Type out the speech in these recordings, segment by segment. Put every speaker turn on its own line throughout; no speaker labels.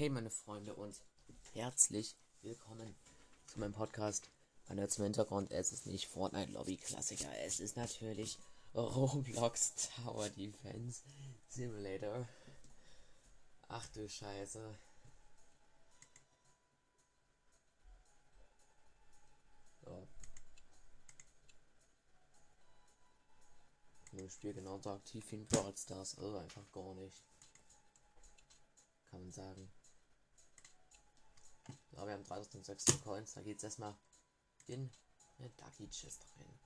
Hey meine Freunde und herzlich willkommen zu meinem Podcast. Man hört zum Hintergrund, es ist nicht Fortnite Lobby Klassiker, es ist natürlich Roblox Tower Defense Simulator. Ach du Scheiße. So. Ich spiele genauso aktiv wie in Brawl Stars, also einfach gar nicht. Kann man sagen. So, wir haben 3600 Coins. Da geht's erstmal in eine Ducky Chest rein.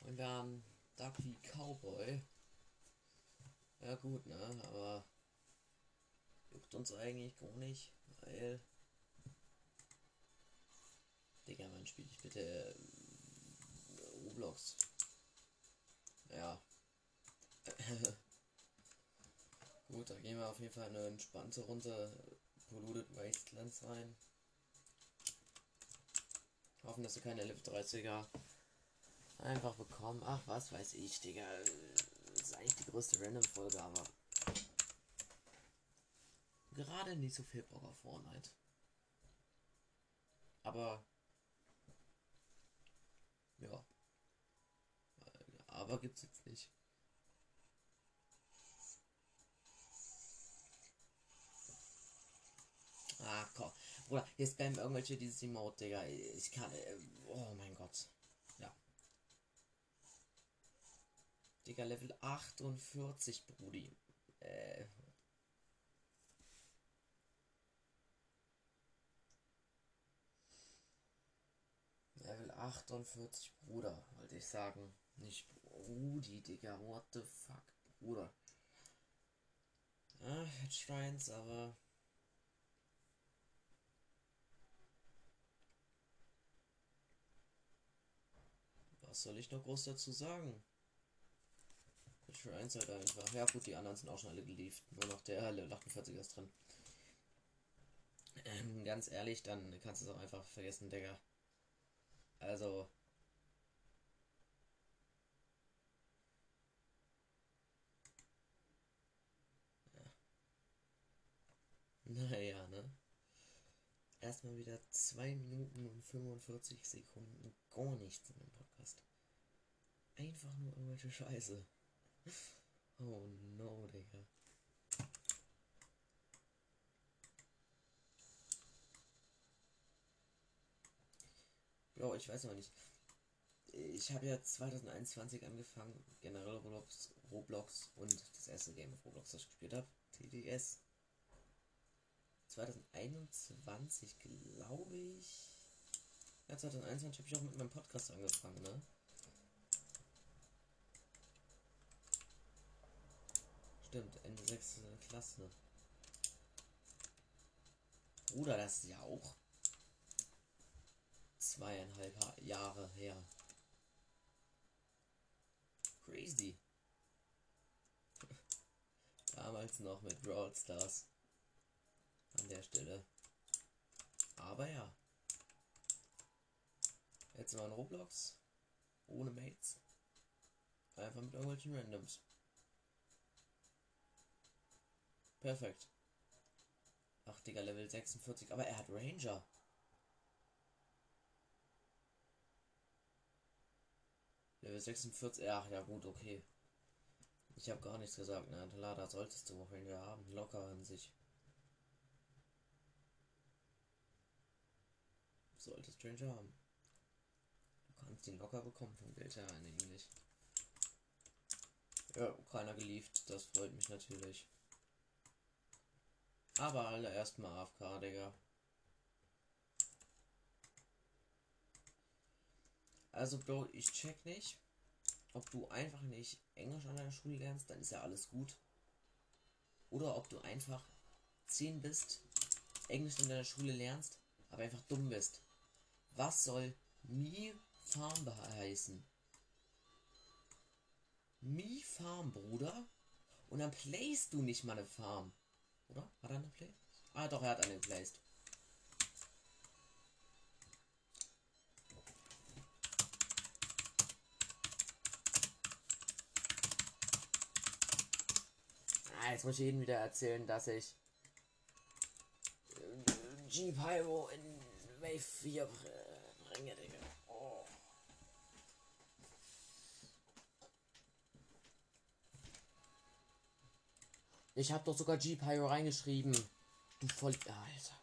Und wir haben Ducky Cowboy. Ja gut, ne? Aber juckt uns eigentlich gar nicht, weil Digga, wann spiele ich bitte Roblox? Ja. Gut, da gehen wir auf jeden Fall eine entspannte Runde Polluted Wastelands rein. Hoffen, dass wir keine 1130er einfach bekommen. Ach, was weiß ich, Digga. Das ist eigentlich die größte Random-Folge, aber gerade nicht so viel Bock auf Fortnite. Aber ja. Aber gibt's jetzt nicht. Ah, komm. Bruder, hier spammen irgendwelche dieses Emote, Digga. Ich kann. Äh, oh mein Gott. Ja. Digga, Level 48, Brudi. Äh. Level 48, Bruder, wollte ich sagen. Nicht Brudi, Digga. What the fuck, Bruder. Ah, Shrines, aber Was soll ich noch groß dazu sagen? Shrines halt einfach. Ja gut, die anderen sind auch schon alle geliefert. Nur noch der Level 48 ist drin. Ähm, ganz ehrlich, dann kannst du es auch einfach vergessen, Digga. Also. Naja, ne? Erstmal wieder 2 Minuten und 45 Sekunden gar nichts in dem Podcast. Einfach nur irgendwelche Scheiße. Oh no, Digga. Bro, ich weiß noch nicht. Ich habe ja 2021 angefangen, generell Roblox, Roblox und das erste Game of Roblox, das ich gespielt habe, TDS. 2021 glaube ich. Ja, 2021 habe ich auch mit meinem Podcast angefangen, ne? Stimmt, Ende 6. Klasse. Bruder, das ist ja auch zweieinhalb Jahre her. Crazy. Damals noch mit Brawl Stars. An der Stelle. Aber ja. Jetzt mal ein Roblox. Ohne Mates. Einfach mit irgendwelchen Randoms. Perfekt. Ach, Digga, Level 46. Aber er hat Ranger. Level 46. Ach ja, gut, okay. Ich habe gar nichts gesagt. Na, klar, da solltest du Ranger haben. Locker an sich. Solltest Ranger haben. Du kannst ihn locker bekommen vom Geld her eigentlich. Ja, keiner geliefert. Das freut mich natürlich. Aber alle erstmal AFK, Digga. Also, Bro, ich check nicht, ob du einfach nicht Englisch an deiner Schule lernst, dann ist ja alles gut. Oder ob du einfach 10 bist, Englisch in deiner Schule lernst, aber einfach dumm bist. Was soll Mi Farm heißen? Mi Farm, Bruder? Und dann playst du nicht mal eine Farm. Oder? Hat er eine Play? Ah, doch, er hat eine geplaced. Ah, jetzt muss ich jedem wieder erzählen, dass ich äh, G-Pyro in Wave 4 bringe, Digga. Oh. Ich hab doch sogar G-Pyro reingeschrieben. Du voll... Alter.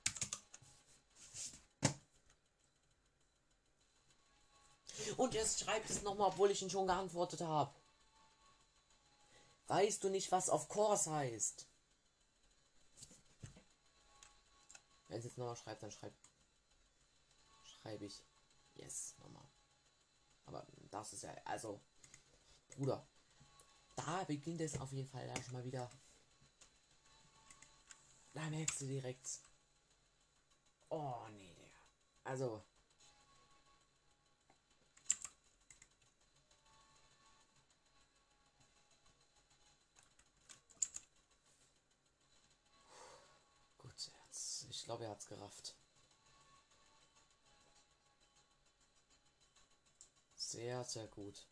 Und jetzt schreibt es nochmal, obwohl ich ihn schon geantwortet habe. Weißt du nicht, was auf Course heißt? Wenn es jetzt nochmal schreibt, dann schreibt. Schreibe ich. Yes, nochmal. Aber das ist ja. Also. Bruder. Da beginnt es auf jeden Fall dann schon mal wieder. Da merkst du direkt. Oh nee, Digga. Also. Ich glaube, er hat's gerafft. Sehr, sehr gut.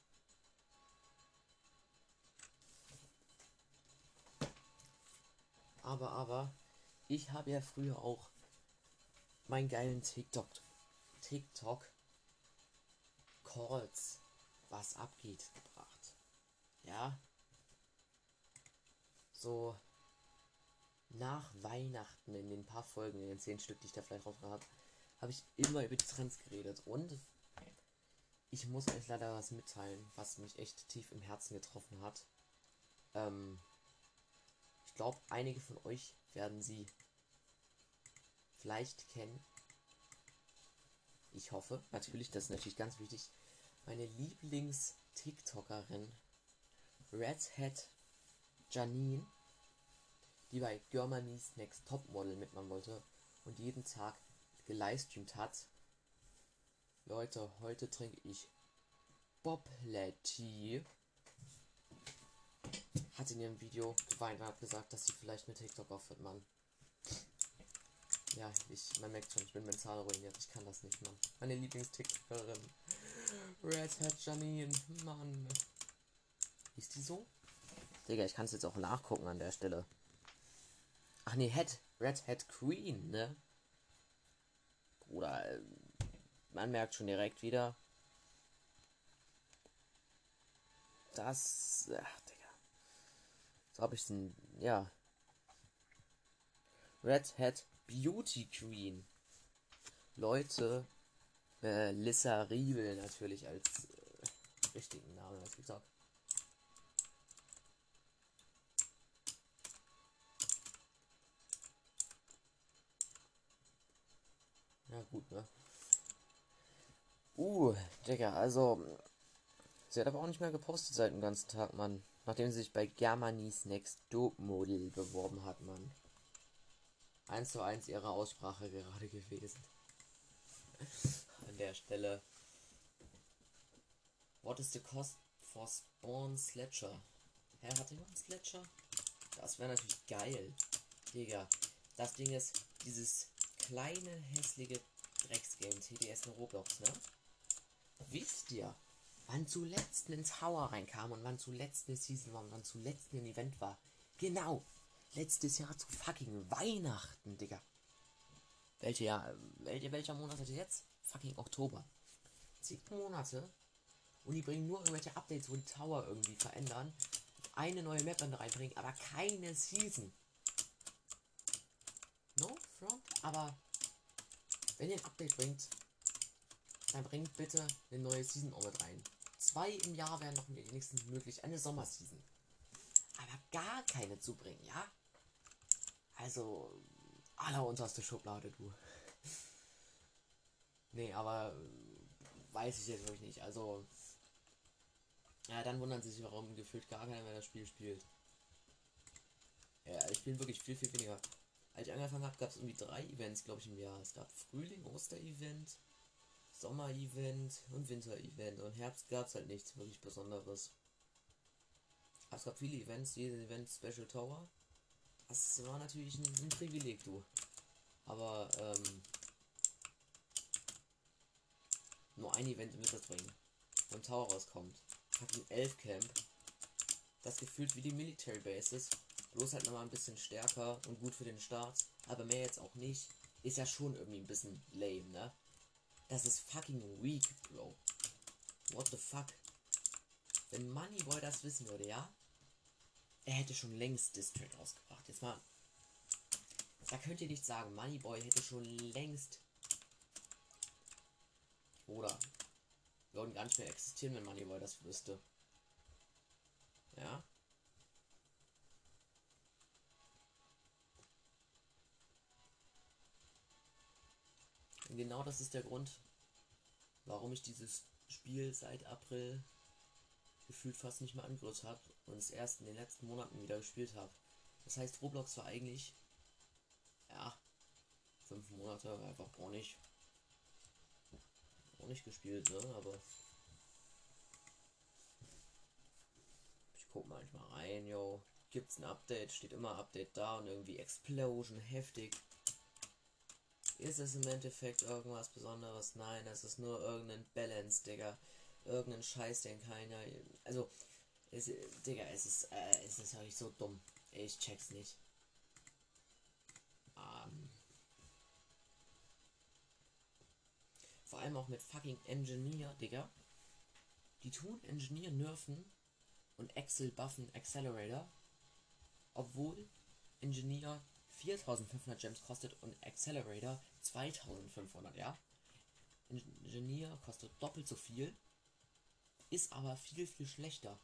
Aber, aber, ich habe ja früher auch meinen geilen TikTok, TikTok Calls, was abgeht, gebracht. Ja. So nach Weihnachten in den paar Folgen, in den zehn Stück, die ich da vielleicht rausgebracht habe, habe ich immer über die Trends geredet. Und ich muss euch leider was mitteilen, was mich echt tief im Herzen getroffen hat. Ähm, ich glaube, einige von euch werden sie vielleicht kennen. Ich hoffe, natürlich, das ist natürlich ganz wichtig. Meine Lieblings-TikTokerin Red Hat Janine die bei Germany's Next Top Model mitmachen wollte und jeden Tag gelivestreamt hat. Leute, heute trinke ich Boblet Hat in ihrem Video geweint und hat gesagt, dass sie vielleicht mit TikTok aufhört, Mann. Ja, ich, man merkt schon, ich bin mental ruiniert. Ich kann das nicht, Mann. Meine Lieblings-TikTokerin. Red Hat Janine, Mann. Ist die so? Digga, ich kann es jetzt auch nachgucken an der Stelle. Ach nee, Head, Red Hat Queen, ne? Bruder, äh, man merkt schon direkt wieder. Das. Ach, Digga. So habe ich den. Ja. Red Hat Beauty Queen. Leute. Äh, Lissa Riebel natürlich als äh, richtigen Namen als gesagt. Ja, gut, ne? Uh, Digga, also. Sie hat aber auch nicht mehr gepostet seit dem ganzen Tag, Mann. Nachdem sie sich bei Germany's Next Dope Model beworben hat, Mann. Eins zu eins ihre Aussprache gerade gewesen. An der Stelle. What is the cost for Spawn Sledger? Hä, hat jemand Sledger? Das wäre natürlich geil. Digga. Das Ding ist, dieses kleine, hässliche Drecksgame TDS in Roblox, ne? Wisst ihr, wann zuletzt ein Tower reinkam und wann zuletzt eine Season war und wann zuletzt ein Event war? Genau, letztes Jahr zu fucking Weihnachten, Digga. Welche Jahr, welche, welcher Monat ist jetzt? Fucking Oktober. Zig Monate und die bringen nur irgendwelche Updates, wo die Tower irgendwie verändern, eine neue Map reinbringen, aber keine Season. No front, aber wenn ihr ein Update bringt, dann bringt bitte eine neue Season mit rein. Zwei im Jahr wären noch wenigstens möglich, eine Sommerseason. Aber gar keine zu bringen, ja? Also, allerunterste Schublade, du. nee, aber weiß ich jetzt wirklich nicht. Also, ja, dann wundern sie sich, warum gefühlt gar keiner mehr das Spiel spielt. Ja, ich spiele wirklich viel, viel weniger. Als ich angefangen habe, gab es irgendwie drei Events, glaube ich, im Jahr. Es gab Frühling, Oster-Event, Sommer-Event und Winter-Event. Und Herbst gab es halt nichts wirklich Besonderes. Aber es gab viele Events, jedes Event Special Tower. Das war natürlich ein, ein Privileg, du. Aber, ähm, nur ein Event wird das bringen. Wenn Tower rauskommt. Fucking 11 Camp. Das gefühlt wie die Military Bases Bloß halt nochmal ein bisschen stärker und gut für den Start. Aber mehr jetzt auch nicht. Ist ja schon irgendwie ein bisschen lame, ne? Das ist fucking weak, Bro. What the fuck? Wenn Moneyboy das wissen würde, ja? Er hätte schon längst District rausgebracht. Jetzt mal. Da könnt ihr nicht sagen, Moneyboy hätte schon längst. Oder würden gar nicht mehr existieren, wenn Moneyboy das wüsste. Ja. Und genau das ist der Grund, warum ich dieses Spiel seit April gefühlt fast nicht mehr angerührt habe und es erst in den letzten Monaten wieder gespielt habe. Das heißt, Roblox war eigentlich, ja, fünf Monate einfach auch nicht, auch nicht gespielt, ne? Aber ich guck manchmal rein, yo. Gibt's ein Update, steht immer Update da und irgendwie Explosion, heftig. Ist es im Endeffekt irgendwas Besonderes? Nein, es ist nur irgendein Balance, Digga. Irgendein Scheiß, den keiner. Also, es, Digga, es ist, äh, es ist eigentlich so dumm. Ich check's nicht. Ähm. Vor allem auch mit fucking Engineer, Digga. Die tun Engineer nerven und Excel buffen Accelerator. Obwohl Engineer 4500 Gems kostet und Accelerator 2500, ja. Engineer kostet doppelt so viel, ist aber viel, viel schlechter.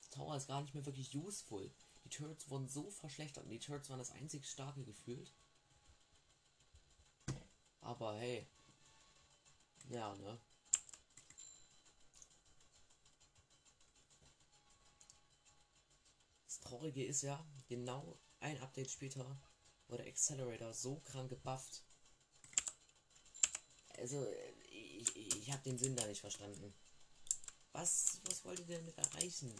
Das Tower ist gar nicht mehr wirklich useful. Die Turrets wurden so verschlechtert und die Turrets waren das einzig starke gefühlt. Aber hey. Ja, ne? Traurige ist ja, genau ein Update später wurde Accelerator so krank gebufft. Also, ich, ich, habe den Sinn da nicht verstanden. Was, was wollt ihr damit erreichen?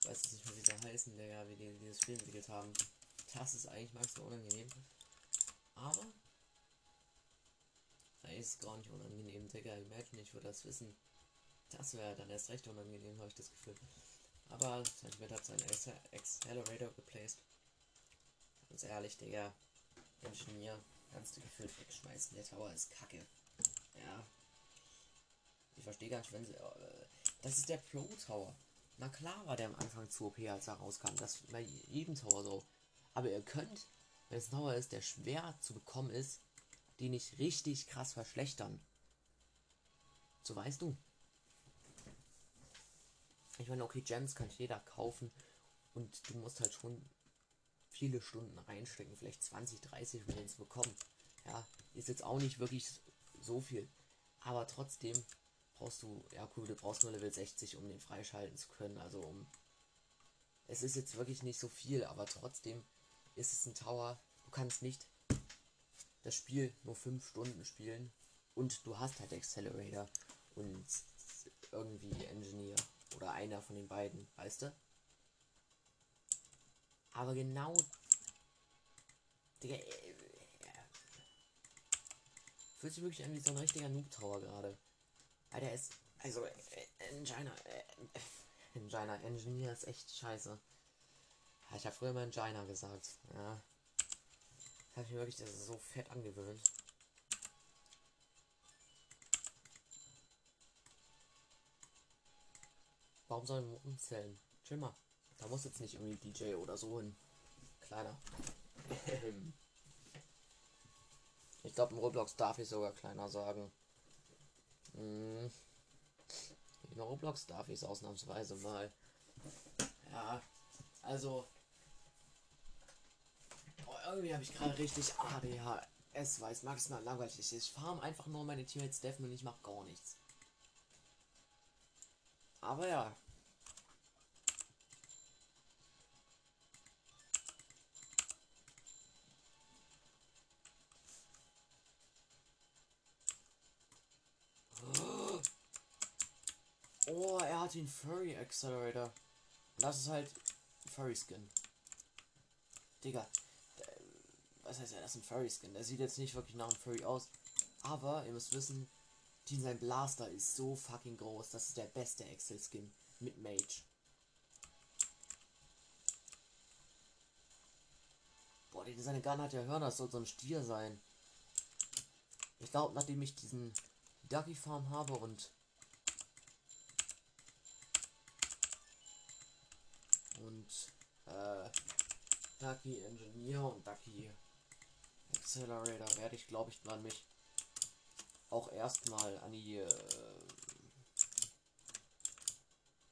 Ich weiß nicht mehr, wie die heißen, Digga, wie die, die das Spiel entwickelt haben. Das ist eigentlich maximal unangenehm. Aber. Eigentlich ist gar nicht unangenehm, Digga. Imagine, ich würde das wissen. Das wäre dann erst recht unangenehm, habe ich das Gefühl. Aber Sentiment hat seinen Accelerator geplaced. Ganz ehrlich, Digga. Ingenieur, kannst du gefühlt wegschmeißen. Der Tower ist kacke. Ja. Ich verstehe gar nicht, wenn sie. Äh, das ist der Pro Tower. Na klar war der am Anfang zu OP, als er rauskam. Das bei jedem Tower so. Aber ihr könnt, wenn es ein Tower ist, der schwer zu bekommen ist, die nicht richtig krass verschlechtern. So weißt du. Ich meine, okay, Gems kann jeder kaufen und du musst halt schon viele Stunden reinstecken, vielleicht 20, 30, um den zu bekommen. Ja, ist jetzt auch nicht wirklich so viel. Aber trotzdem brauchst du, ja cool, du brauchst nur Level 60, um den freischalten zu können. Also um. Es ist jetzt wirklich nicht so viel, aber trotzdem ist es ein Tower. Du kannst nicht das Spiel nur 5 Stunden spielen und du hast halt Accelerator und irgendwie Engineer. Oder einer von den beiden, weißt du? Aber genau. Digga, äh, äh, fühlt sich wirklich an wie so ein richtiger Noob-Tower gerade. Alter, ist. Also, Engina. Äh, Engina, Engineer ist echt scheiße. Ich habe früher mal Engina gesagt. Ja. Habe ich mir wirklich das so fett angewöhnt. Warum sollen wir umzählen? Chill mal. Da muss jetzt nicht irgendwie DJ oder so hin. Kleiner. ich glaube, im Roblox darf ich sogar kleiner sagen. Hm. In Roblox darf ich es ausnahmsweise mal. Ja, also. Oh, irgendwie habe ich gerade richtig ADHS, weil es maximal langweilig ist. Ich farm einfach nur meine Teammates deffen und ich mache gar nichts. Aber ja. Oh, er hat den Furry Accelerator. Das ist halt Furry Skin. Digga. Was heißt ja, das ist ein Furry Skin. Der sieht jetzt nicht wirklich nach einem Furry aus. Aber ihr müsst wissen, Jean, sein Blaster ist so fucking groß. Das ist der beste Excel-Skin mit Mage. Boah, seine Gun hat ja Hörner. Das soll so ein Stier sein. Ich glaube, nachdem ich diesen Ducky Farm habe und und äh, Ducky Engineer und Ducky Accelerator werde ich glaube ich dann mich auch erstmal an die, äh,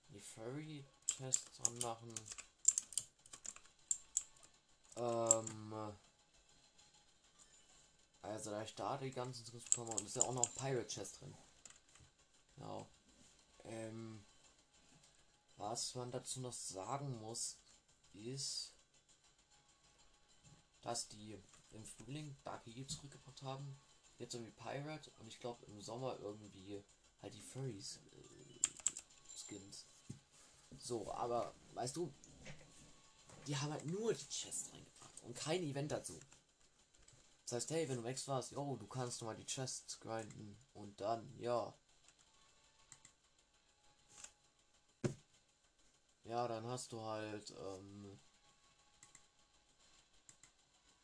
die Furry Tests anmachen. Ähm, also da da die ganzen bekomme und ist ja auch noch Pirate Chest drin. Genau. Ähm, was man dazu noch sagen muss, ist, dass die im Frühling Dark Eagle zurückgebracht haben. Jetzt irgendwie Pirate und ich glaube im Sommer irgendwie halt die Furries äh, Skins. So, aber weißt du, die haben halt nur die Chests reingebracht und kein Event dazu. Das heißt, hey, wenn du Max warst, yo, du kannst mal die Chests grinden und dann, ja. Ja, dann hast du halt, ähm,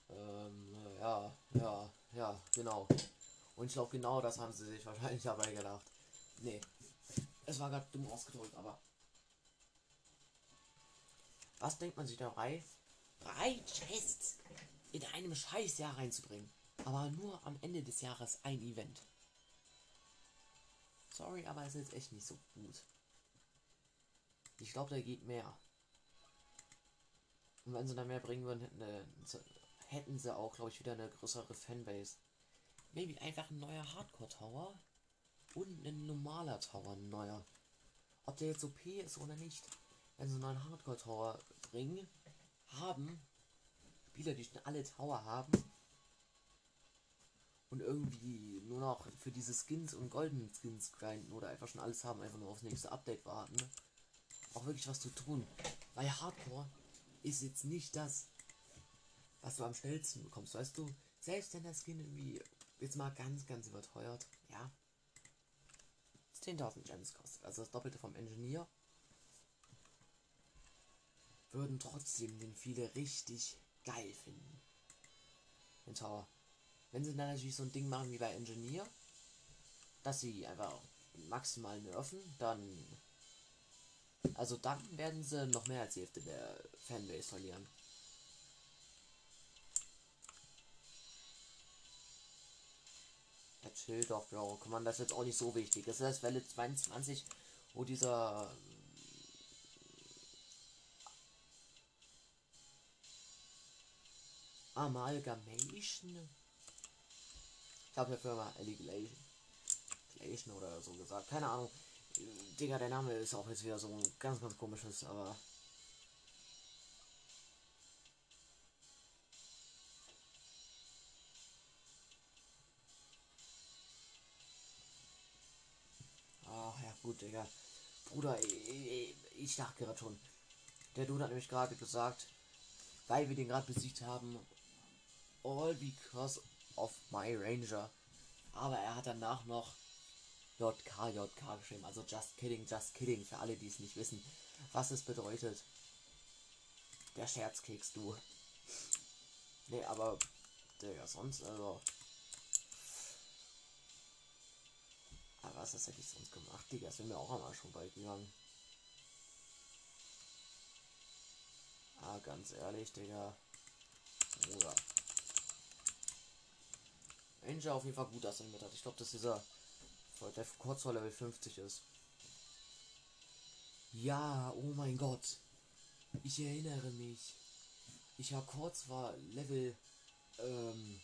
ähm, ja, ja, ja, genau. Und ich glaube, genau das haben sie sich wahrscheinlich dabei gedacht. Nee, es war gerade dumm ausgedrückt, aber. Was denkt man sich dabei? Drei Chests in einem Scheißjahr reinzubringen. Aber nur am Ende des Jahres ein Event. Sorry, aber es ist echt nicht so gut. Ich glaube, da geht mehr. Und wenn sie da mehr bringen würden, hätten, äh, hätten sie auch, glaube ich, wieder eine größere Fanbase. Maybe einfach ein neuer Hardcore-Tower und ein normaler Tower, ein neuer. Ob der jetzt OP ist oder nicht. Wenn sie einen neuen Hardcore-Tower bringen, haben, Spieler, die schon alle Tower haben und irgendwie nur noch für diese Skins und goldenen Skins grinden oder einfach schon alles haben, einfach nur aufs nächste Update warten, auch wirklich was zu tun. Weil Hardcore ist jetzt nicht das, was du am schnellsten bekommst, weißt du? Selbst wenn der Skin irgendwie jetzt mal ganz, ganz überteuert, ja, 10.000 Gems kostet, also das Doppelte vom Engineer, würden trotzdem den viele richtig geil finden. Den Tower. Wenn sie dann natürlich so ein Ding machen wie bei Engineer, dass sie einfach maximal nerven, dann. Also dann werden sie noch mehr als die Hälfte der Fanbase verlieren. Der chill doch, Bro. Guck mal, das ist jetzt auch nicht so wichtig. Das ist Welle 22, wo dieser Amalgamation. Ich habe der Firma Allegation oder so gesagt. Keine Ahnung. Digga, der Name ist auch jetzt wieder so ein ganz, ganz komisches, aber. Digga. Bruder, ich, dachte gerade schon. Der Dude hat nämlich gerade gesagt, weil wir den gerade besiegt haben, all because of my Ranger. Aber er hat danach noch JK, JK geschrieben. Also just kidding, just kidding. Für alle, die es nicht wissen, was es bedeutet. Der Scherzkeks, du. Nee, aber, Digga, sonst, also. Aber was hätte ich sonst gemacht, Digga? Das wäre mir auch einmal schon bald gegangen. Ah, ganz ehrlich, Digga. Bruder. Ranger auf jeden Fall gut assigniert hat. Ich glaube, dass dieser der kurz vor Level 50 ist. Ja, oh mein Gott. Ich erinnere mich. Ich war kurz vor Level ähm,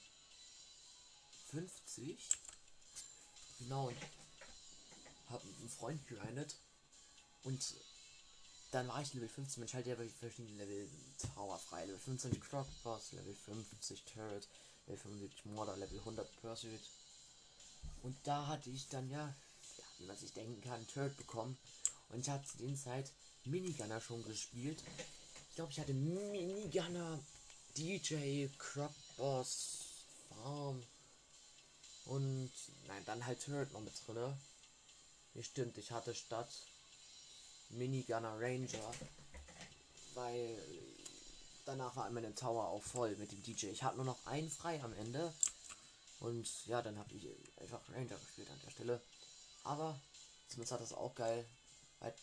50. Genau. Und hab mit einem Freund gerindet. Und dann war ich Level 15. Man schaltet ja verschiedene Level Tower frei. Level 25 Crockboss, Level 50 Turret. Level 75 Morder, Level 100 Pursuit. Und da hatte ich dann ja, ja wie man sich denken kann, Turret bekommen. Und ich hatte zu den Zeit Minigunner schon gespielt. Ich glaube, ich hatte Minigunner, DJ, Crop Farm. Und nein, dann halt Turret noch mit drin. Nee, stimmt, ich hatte statt Minigunner Ranger. Weil danach war meine Tower auch voll mit dem DJ. Ich hatte nur noch einen frei am Ende. Und ja, dann habe ich einfach Ranger gespielt an der Stelle. Aber zumindest hat das auch geil. Weil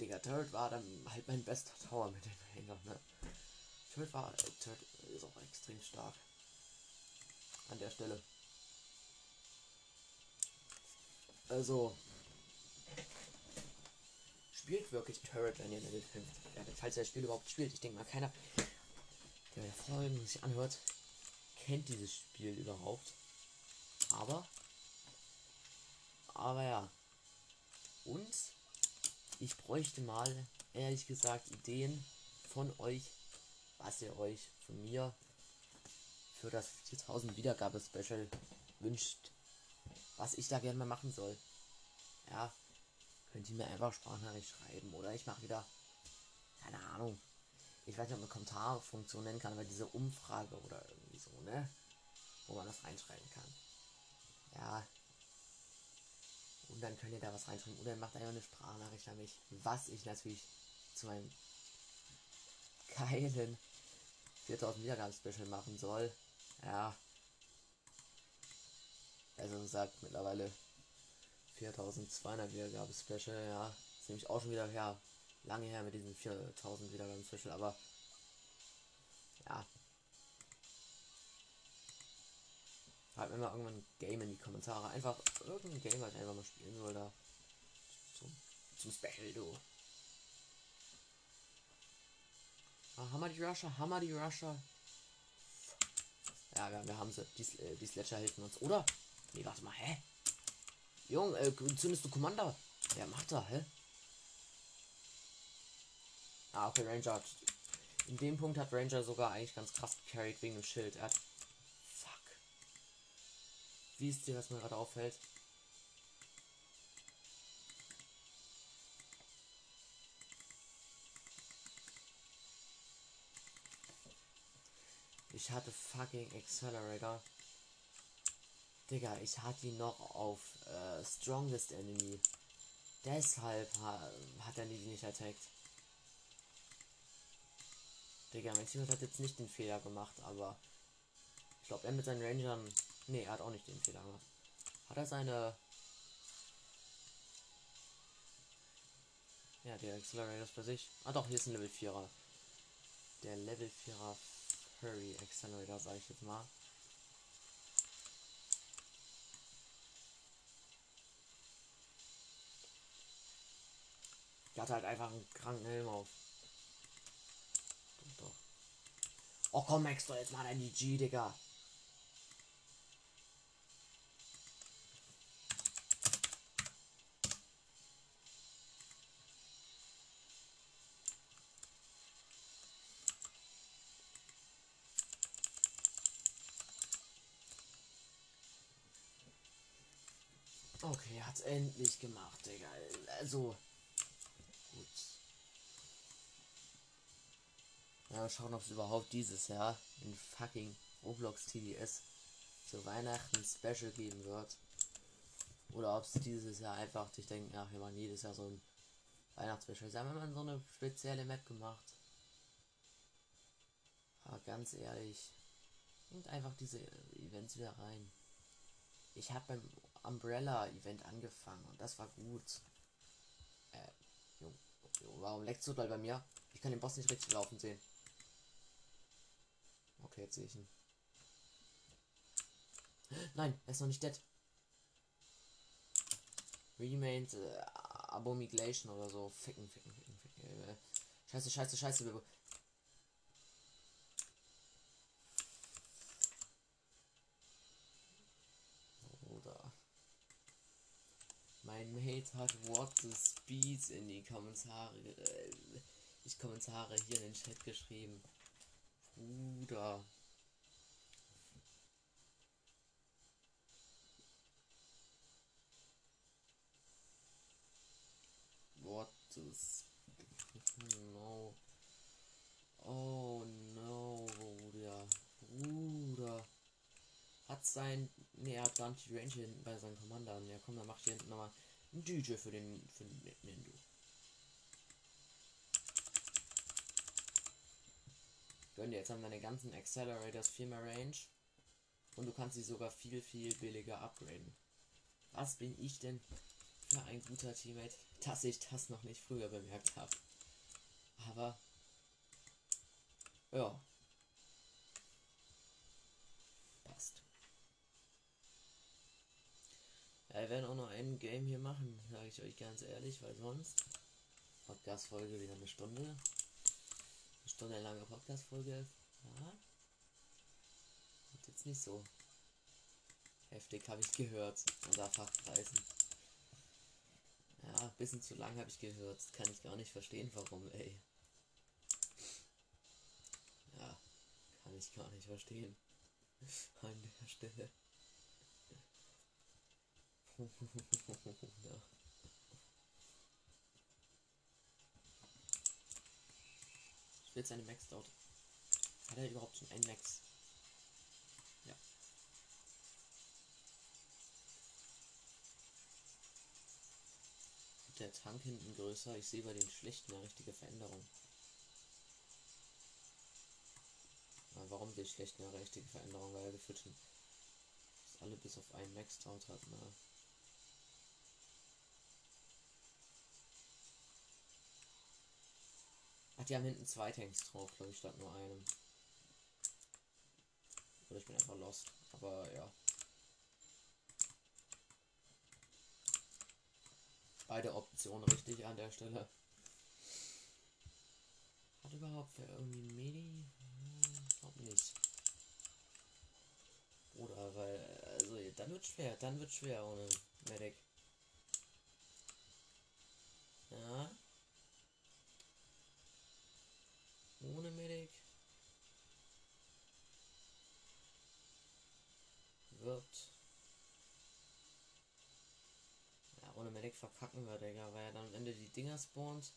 Digga, Turret war dann halt mein bester Tower mit dem Ranger, ne? Turret war, äh, Turret ist auch extrem stark. An der Stelle. Also, spielt wirklich Turret, wenn ihr Level 5 werdet. Falls ihr das Spiel überhaupt spielt. Ich denke mal, keiner, der mir Folgen sich anhört, kennt dieses Spiel überhaupt. Aber, aber ja. Und ich bräuchte mal, ehrlich gesagt, Ideen von euch, was ihr euch von mir für das 4000 Wiedergabe Special wünscht, was ich da gerne mal machen soll. Ja, könnt ihr mir einfach Sprachnachricht schreiben oder ich mache wieder, keine Ahnung, ich weiß nicht, ob man Kommentarfunktion nennen kann, aber diese Umfrage oder irgendwie so, ne? Wo man das reinschreiben kann. Ja. Und dann könnt ihr da was reinschreiben. Oder macht einfach eine Sprachnachricht an mich, was ich natürlich zu meinem geilen 4000 Wiedergaben Special machen soll. Ja. Also gesagt, mittlerweile 4200 Wiedergabe Special, ja. Ist nämlich auch schon wieder her. Lange her mit diesem 4000 Wiedergaben Special, aber ja. Halt mir mal irgendwann ein Game in die Kommentare. Einfach irgendein Game, was ich einfach mal spielen soll da. Zum, zum Special, du. Ah, Hammer die Rusher, Hammer die Rusher. Ja, wir, wir haben sie. Die, äh, die Sledger helfen uns. Oder? Nee, warte mal, hä? Jung, äh, zündest du Commander? Wer macht da, hä? Ah, okay, Ranger hat. In dem Punkt hat Ranger sogar eigentlich ganz krass carried wegen dem Schild. Er hat. Fuck. Wie ist dir, was mir gerade auffällt? Ich hatte fucking Accelerator. Digga, ich hatte ihn noch auf äh, Strongest Enemy. Deshalb ha hat er die nicht attackt. Digga, mein Team hat jetzt nicht den Fehler gemacht, aber ich glaube, er mit seinen Rangern. Nee, er hat auch nicht den Fehler gemacht. Hat er seine. Ja, der Accelerator ist für sich. Ah, doch, hier ist ein Level 4er. Der Level 4er Furry Accelerator, sage ich jetzt mal. Der hat halt einfach einen kranken Helm auf. Doch, doch. Oh komm, Max, doch jetzt mal dein G, Digga. Okay, hat's endlich gemacht, Digga. Also. Ja, schauen, ob es überhaupt dieses Jahr in fucking Roblox TDS zu Weihnachten Special geben wird. Oder ob es dieses Jahr einfach sich denken, ach, wir machen jedes Jahr so ein Weihnachtsspecial. Sie haben immer so eine spezielle Map gemacht. Aber ganz ehrlich, nimmt einfach diese Events wieder rein. Ich habe beim Umbrella-Event angefangen und das war gut. Äh, jo, jo, warum leckt so doll bei mir? Ich kann den Boss nicht richtig laufen sehen. Okay, jetzt sehe ich ihn. Nein, er ist noch nicht dead. Remained äh, Abomination oder so. Ficken, ficken, ficken, ficken. Äh, scheiße, scheiße, scheiße. Mein Mate hat What the Speed in die Kommentare, äh, ich Kommentare hier in den Chat geschrieben. Bruder. What the No. Oh no, Bruder. Bruder. Hat sein. Ne, er hat gar die Range bei seinen Kommandern. Ja komm, dann mach ich hier hinten nochmal ein DJ für den, für den Nintendo. Gönn dir, jetzt haben deine ganzen Accelerators viel mehr Range. Und du kannst sie sogar viel, viel billiger upgraden. Was bin ich denn für ein guter Teammate, dass ich das noch nicht früher bemerkt habe. Aber ja. Passt. Ja, wir werden auch noch ein Game hier machen, sage ich euch ganz ehrlich, weil sonst Podcast-Folge wieder eine Stunde. Eine Stunde lange Podcast-Folge. Ja. Und jetzt nicht so heftig, habe ich gehört. Unter Fachpreisen. Ja, ein bisschen zu lang habe ich gehört. Kann ich gar nicht verstehen, warum, ey. Ja, kann ich gar nicht verstehen. An der Stelle. ja. Ich will jetzt eine Max dort. Hat er überhaupt schon ein Max? Ja. Der Tank hinten größer. Ich sehe bei den schlechten eine richtige Veränderung. warum sehe ich schlecht eine richtige Veränderung? Weil er gefühlt alle bis auf einen Max out hat. Ne? Die haben hinten zwei Tanks drauf, glaube ich, statt nur einem. Oder ich bin einfach lost. Aber ja. Beide Optionen richtig an der Stelle. Hat überhaupt wer irgendwie Medi? Hm, glaub nicht. Oder weil, also dann wird schwer, dann wird schwer ohne Medic. Verkacken wir, Digga, weil er dann am Ende die Dinger spawnt.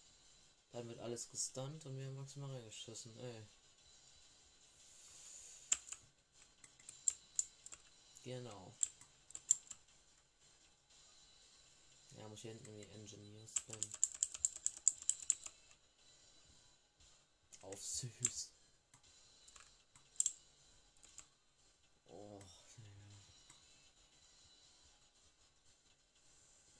Dann wird alles gestunt und wir haben maximal reingeschossen, ey. Genau. Ja, muss hier hinten die Engineers spammen. Auf süß.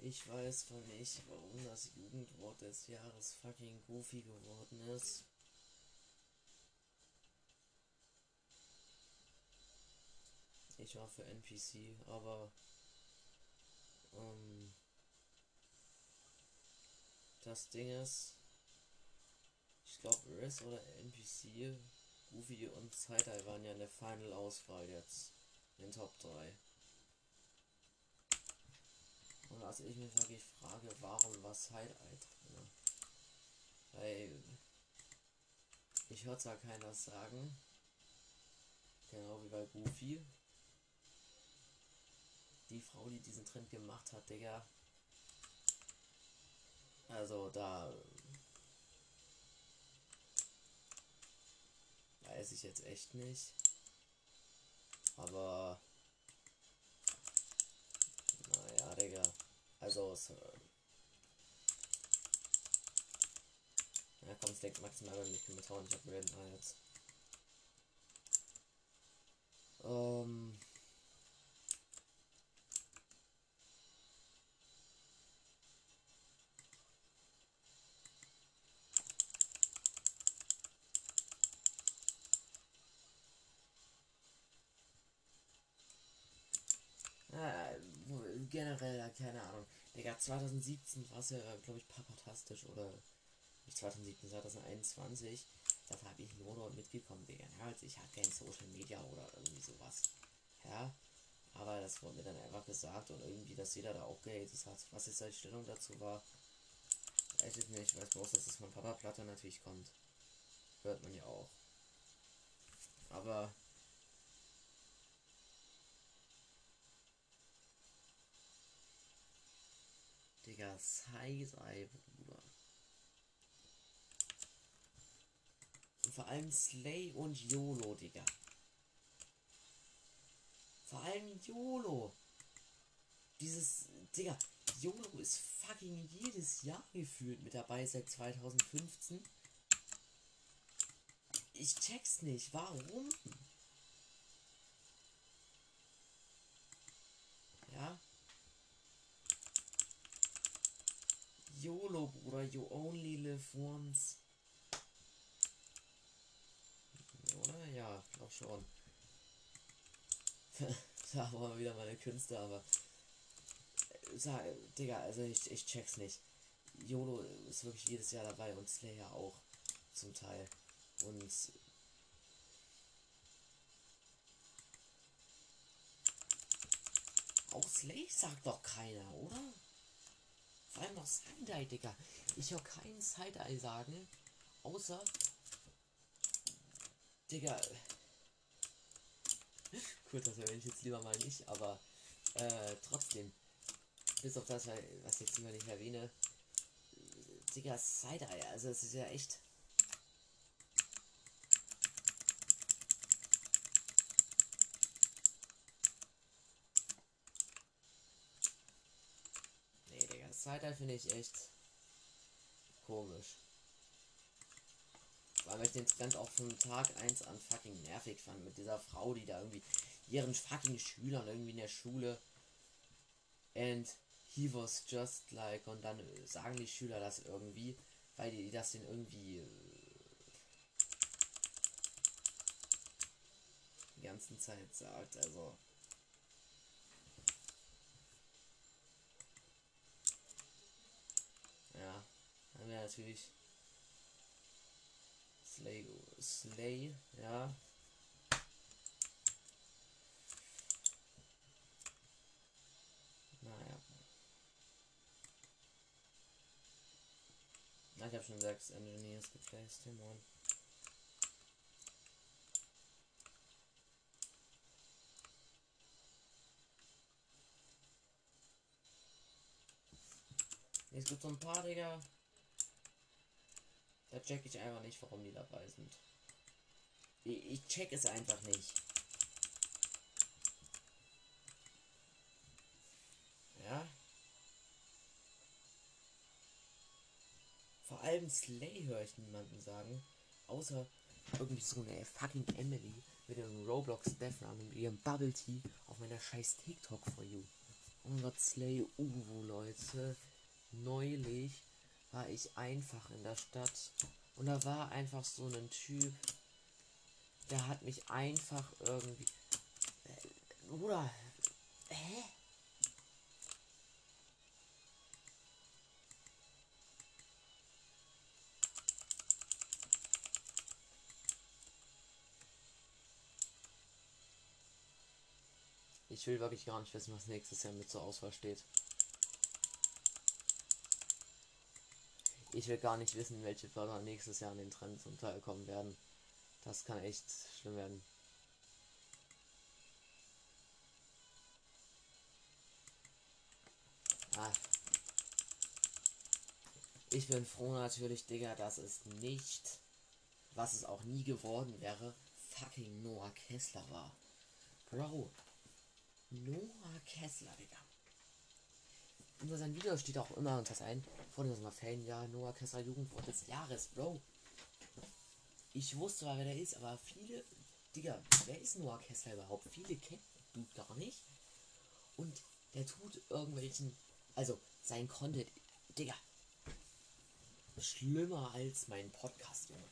Ich weiß von nicht, warum das Jugendwort des Jahres fucking Goofy geworden ist. Ich war für NPC, aber ähm, das Ding ist, ich glaube Riz oder NPC, Goofy und Side waren ja in der Final Auswahl jetzt in den Top 3. Und also ich mich wirklich frage, warum was Side-Eye drin? Weil ich höre zwar keiner sagen, genau wie bei Goofy. Die Frau, die diesen Trend gemacht hat, Digga. Also da weiß ich jetzt echt nicht. Aber naja, Digga. Also es, äh Ja komm, es denkt maximal mir, ich kann mir trauen, ich hab Red jetzt. Ähm. Generell, keine Ahnung. Digga, 2017 war es ja, glaube ich, papatastisch oder nicht 2017, 2021. Das habe ich nur dort mitgekommen, Digga. Ja, also ich hatte kein Social Media oder irgendwie sowas. Ja, aber das wurde mir dann einfach gesagt und irgendwie, dass jeder da auch gehatet hat. Was jetzt seine Stellung dazu war, weiß ich nicht. Ich weiß bloß, dass es von Papa Platte natürlich kommt. Hört man ja auch. Aber Digga, sei, sei, Bruder. Und vor allem Slay und YOLO, Digga. Vor allem YOLO. Dieses, Digga, YOLO ist fucking jedes Jahr gefühlt mit dabei seit 2015. ich check's nicht. Warum? Ja. YOLO, Bruder. You only live once. Oder? Ja, glaub schon. da waren wieder meine Künste, aber. Sag, Digga, also ich, ich check's nicht. YOLO ist wirklich jedes Jahr dabei und Slayer auch zum Teil. Und auch Slay sagt doch keiner, oder? Vor allem noch Side-Eye, Digga. Ich höre keinen Side-Eye sagen, außer Digga. Gut, das höre ich jetzt lieber mal nicht, aber äh, trotzdem. Bis auf das, was ich jetzt immer nicht erwähne. Digga, Side-Eye, also es ist ja echt. Side-Eye finde ich echt komisch. Weil ich den Trend auch von Tag 1 an fucking nervig fand mit dieser Frau, die da irgendwie ihren fucking Schülern irgendwie in der Schule and he was just like und dann sagen die Schüler das irgendwie, weil die das den irgendwie äh, die ganzen Zeit sagt, also ja, haben wir natürlich Slay, Slay, ja. Naja. Na, ich habe schon sechs Engineers geplaced, hey Mann. Es gibt so ein paar, Digga. Da check ich einfach nicht, warum die dabei sind. Ich, check es einfach nicht. Ja. Vor allem Slay höre ich niemanden sagen. Außer irgendwie so eine fucking Emily mit dem Roblox Deathnamen mit ihrem Bubble Tea auf meiner scheiß TikTok for you. Oh Slay Uwu, Leute. Neulich war ich einfach in der Stadt und da war einfach so ein Typ, der hat mich einfach irgendwie. Äh, Bruder, hä? Ich will wirklich gar nicht wissen, was nächstes Jahr mit zur Auswahl steht. Ich will gar nicht wissen, welche Wörter nächstes Jahr an den Trend zum Teil kommen werden. Das kann echt schlimm werden. Ah. Ich bin froh natürlich, Digga, dass es nicht, was es auch nie geworden wäre, fucking Noah Kessler war. Bro. Noah Kessler, Digga unter seinem Video steht auch immer und das ein von unserem Fanjahr Noah Kessler Jugendwort des Jahres, Bro. Ich wusste zwar, wer der ist, aber viele, Digga, wer ist Noah Kessler überhaupt? Viele kennt du gar nicht. Und der tut irgendwelchen, also sein Content, Digga, schlimmer als mein Podcast, Junge.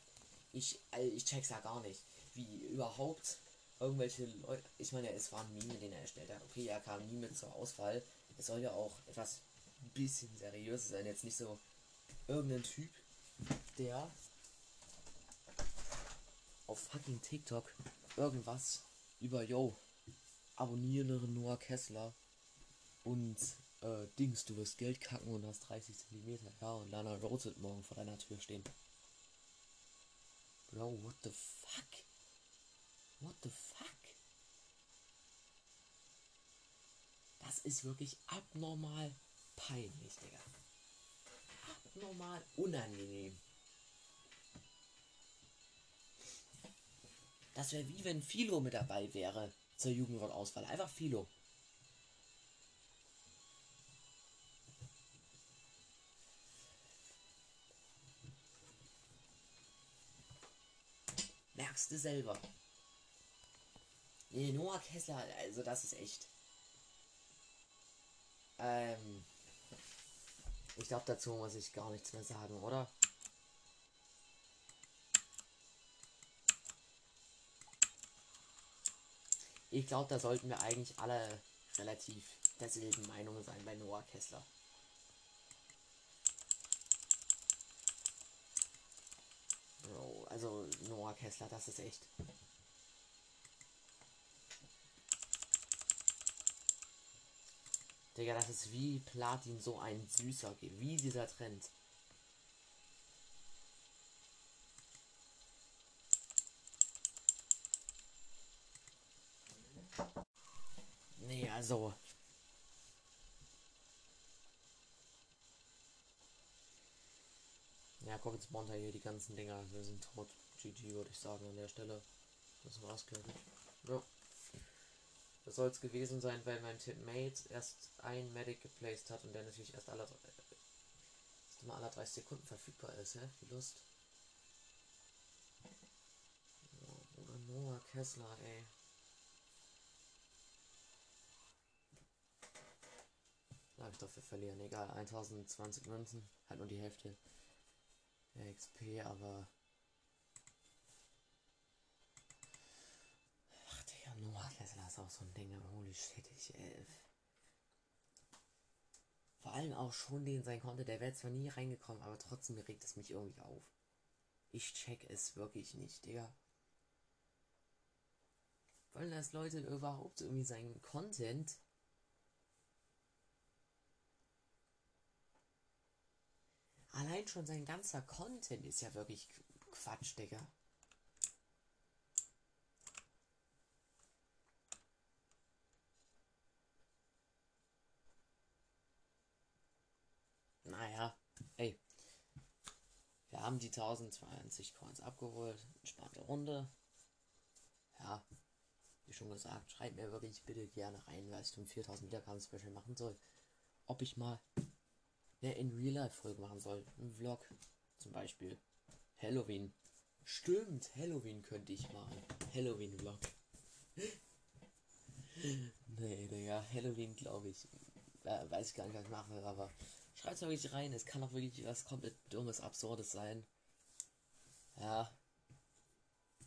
Ich, ich check's ja gar nicht, wie überhaupt irgendwelche Leute, ich meine, es war ein Meme, den er erstellt hat. Okay, er kam nie mit zur Auswahl, es soll ja auch etwas bisschen seriös sein, jetzt nicht so irgendein Typ, der auf fucking TikTok irgendwas über Yo, abonniere Noah Kessler und äh, Dings, du wirst Geld kacken und hast 30 cm, ja, und Lana Rose wird morgen vor deiner Tür stehen. Bro, what the fuck? What the fuck? Das ist wirklich abnormal peinlich, Digga. Abnormal unangenehm. Das wäre wie wenn Philo mit dabei wäre zur Jugendwortauswahl. Einfach Philo. Merkst du selber. Nee, Noah Kessler, also das ist echt. Ähm. Ich glaube, dazu muss ich gar nichts mehr sagen, oder? Ich glaube, da sollten wir eigentlich alle relativ derselben Meinung sein bei Noah Kessler. also Noah Kessler, das ist echt. Digga, das ist wie Platin so ein süßer, wie dieser Trend. Nee, also. Ja, guck, jetzt spawnt hier die ganzen Dinger. Wir sind tot. GG würde ich sagen an der Stelle. Das war's, glaube ich. Ja. Das soll es gewesen sein, weil mein Mate erst ein Medic geplaced hat und der natürlich erst alle, erst alle 30 Sekunden verfügbar ist, hä? Wie Lust. Oder Noah Kessler, ey. Darf ich dafür verlieren. Egal, 1020 Münzen. Halt nur die Hälfte. Der XP, aber Noah Kessler ist auch so ein Ding, holy shit, ich, äh, vor allem auch schon den sein konnte, der wäre zwar nie reingekommen, aber trotzdem regt es mich irgendwie auf. Ich check es wirklich nicht, Digga. Wollen das Leute überhaupt irgendwie seinen Content Allein schon sein ganzer Content ist ja wirklich Quatsch, Digga. Naja, ey. Wir haben die 1020 Coins abgeholt. Entspannte Runde. Ja, wie schon gesagt, schreibt mir wirklich bitte gerne rein, was ich zum 4000 Wiedergaben Special machen soll. Ob ich mal eine in Real Life Folge machen soll. Ein Vlog zum Beispiel. Halloween. Stimmt, Halloween könnte ich machen. Halloween Vlog. nee, Digga, Halloween glaube ich. Äh, weiß gar nicht, was ich mache, aber Schreibt es wirklich rein. Es kann auch wirklich was komplett dummes, absurdes sein. Ja.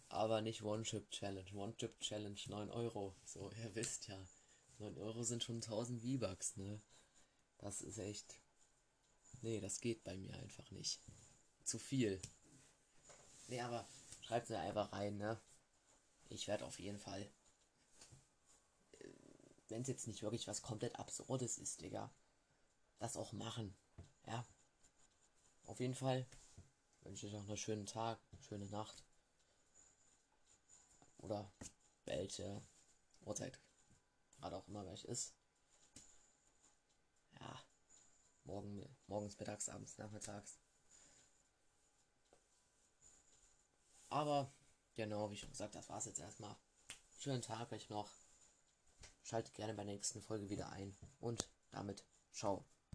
Aber nicht One-Chip-Challenge. One-Chip-Challenge 9 Euro. So, ihr wisst ja. 9 Euro sind schon 1000 V-Bucks, ne? Das ist echt. Nee, das geht bei mir einfach nicht. Zu viel. Nee, aber schreibt mir einfach rein, ne? Ich werde auf jeden Fall. Äh, Wenn es jetzt nicht wirklich was komplett Absurdes ist, Digga das auch machen. Ja. Auf jeden Fall wünsche ich noch einen schönen Tag, schöne Nacht. Oder welche Uhrzeit gerade auch immer welche ist. Ja. Morgen, morgens, mittags, abends, nachmittags. Aber genau, wie schon gesagt, das war's jetzt erstmal. Schönen Tag euch noch. Schaltet gerne bei der nächsten Folge wieder ein. Und damit, ciao.